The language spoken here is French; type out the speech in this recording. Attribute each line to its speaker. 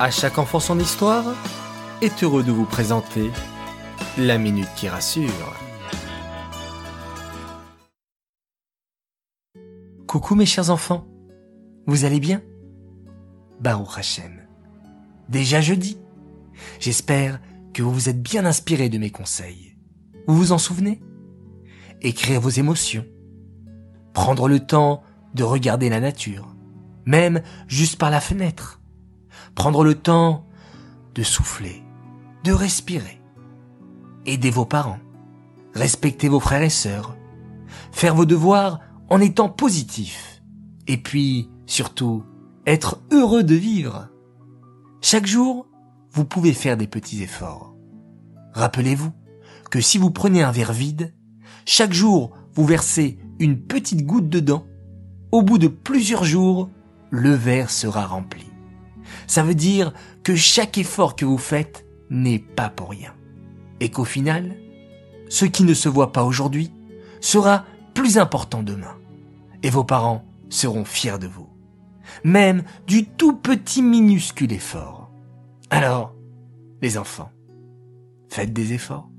Speaker 1: À chaque enfant son histoire est heureux de vous présenter la minute qui rassure.
Speaker 2: Coucou mes chers enfants, vous allez bien? Baruch Hashem. Déjà jeudi. J'espère que vous vous êtes bien inspiré de mes conseils. Vous vous en souvenez? Écrire vos émotions. Prendre le temps de regarder la nature, même juste par la fenêtre. Prendre le temps de souffler, de respirer. Aider vos parents. Respecter vos frères et sœurs. Faire vos devoirs en étant positif. Et puis, surtout, être heureux de vivre. Chaque jour, vous pouvez faire des petits efforts. Rappelez-vous que si vous prenez un verre vide, chaque jour vous versez une petite goutte dedans, au bout de plusieurs jours, le verre sera rempli. Ça veut dire que chaque effort que vous faites n'est pas pour rien. Et qu'au final, ce qui ne se voit pas aujourd'hui sera plus important demain. Et vos parents seront fiers de vous. Même du tout petit minuscule effort. Alors, les enfants, faites des efforts.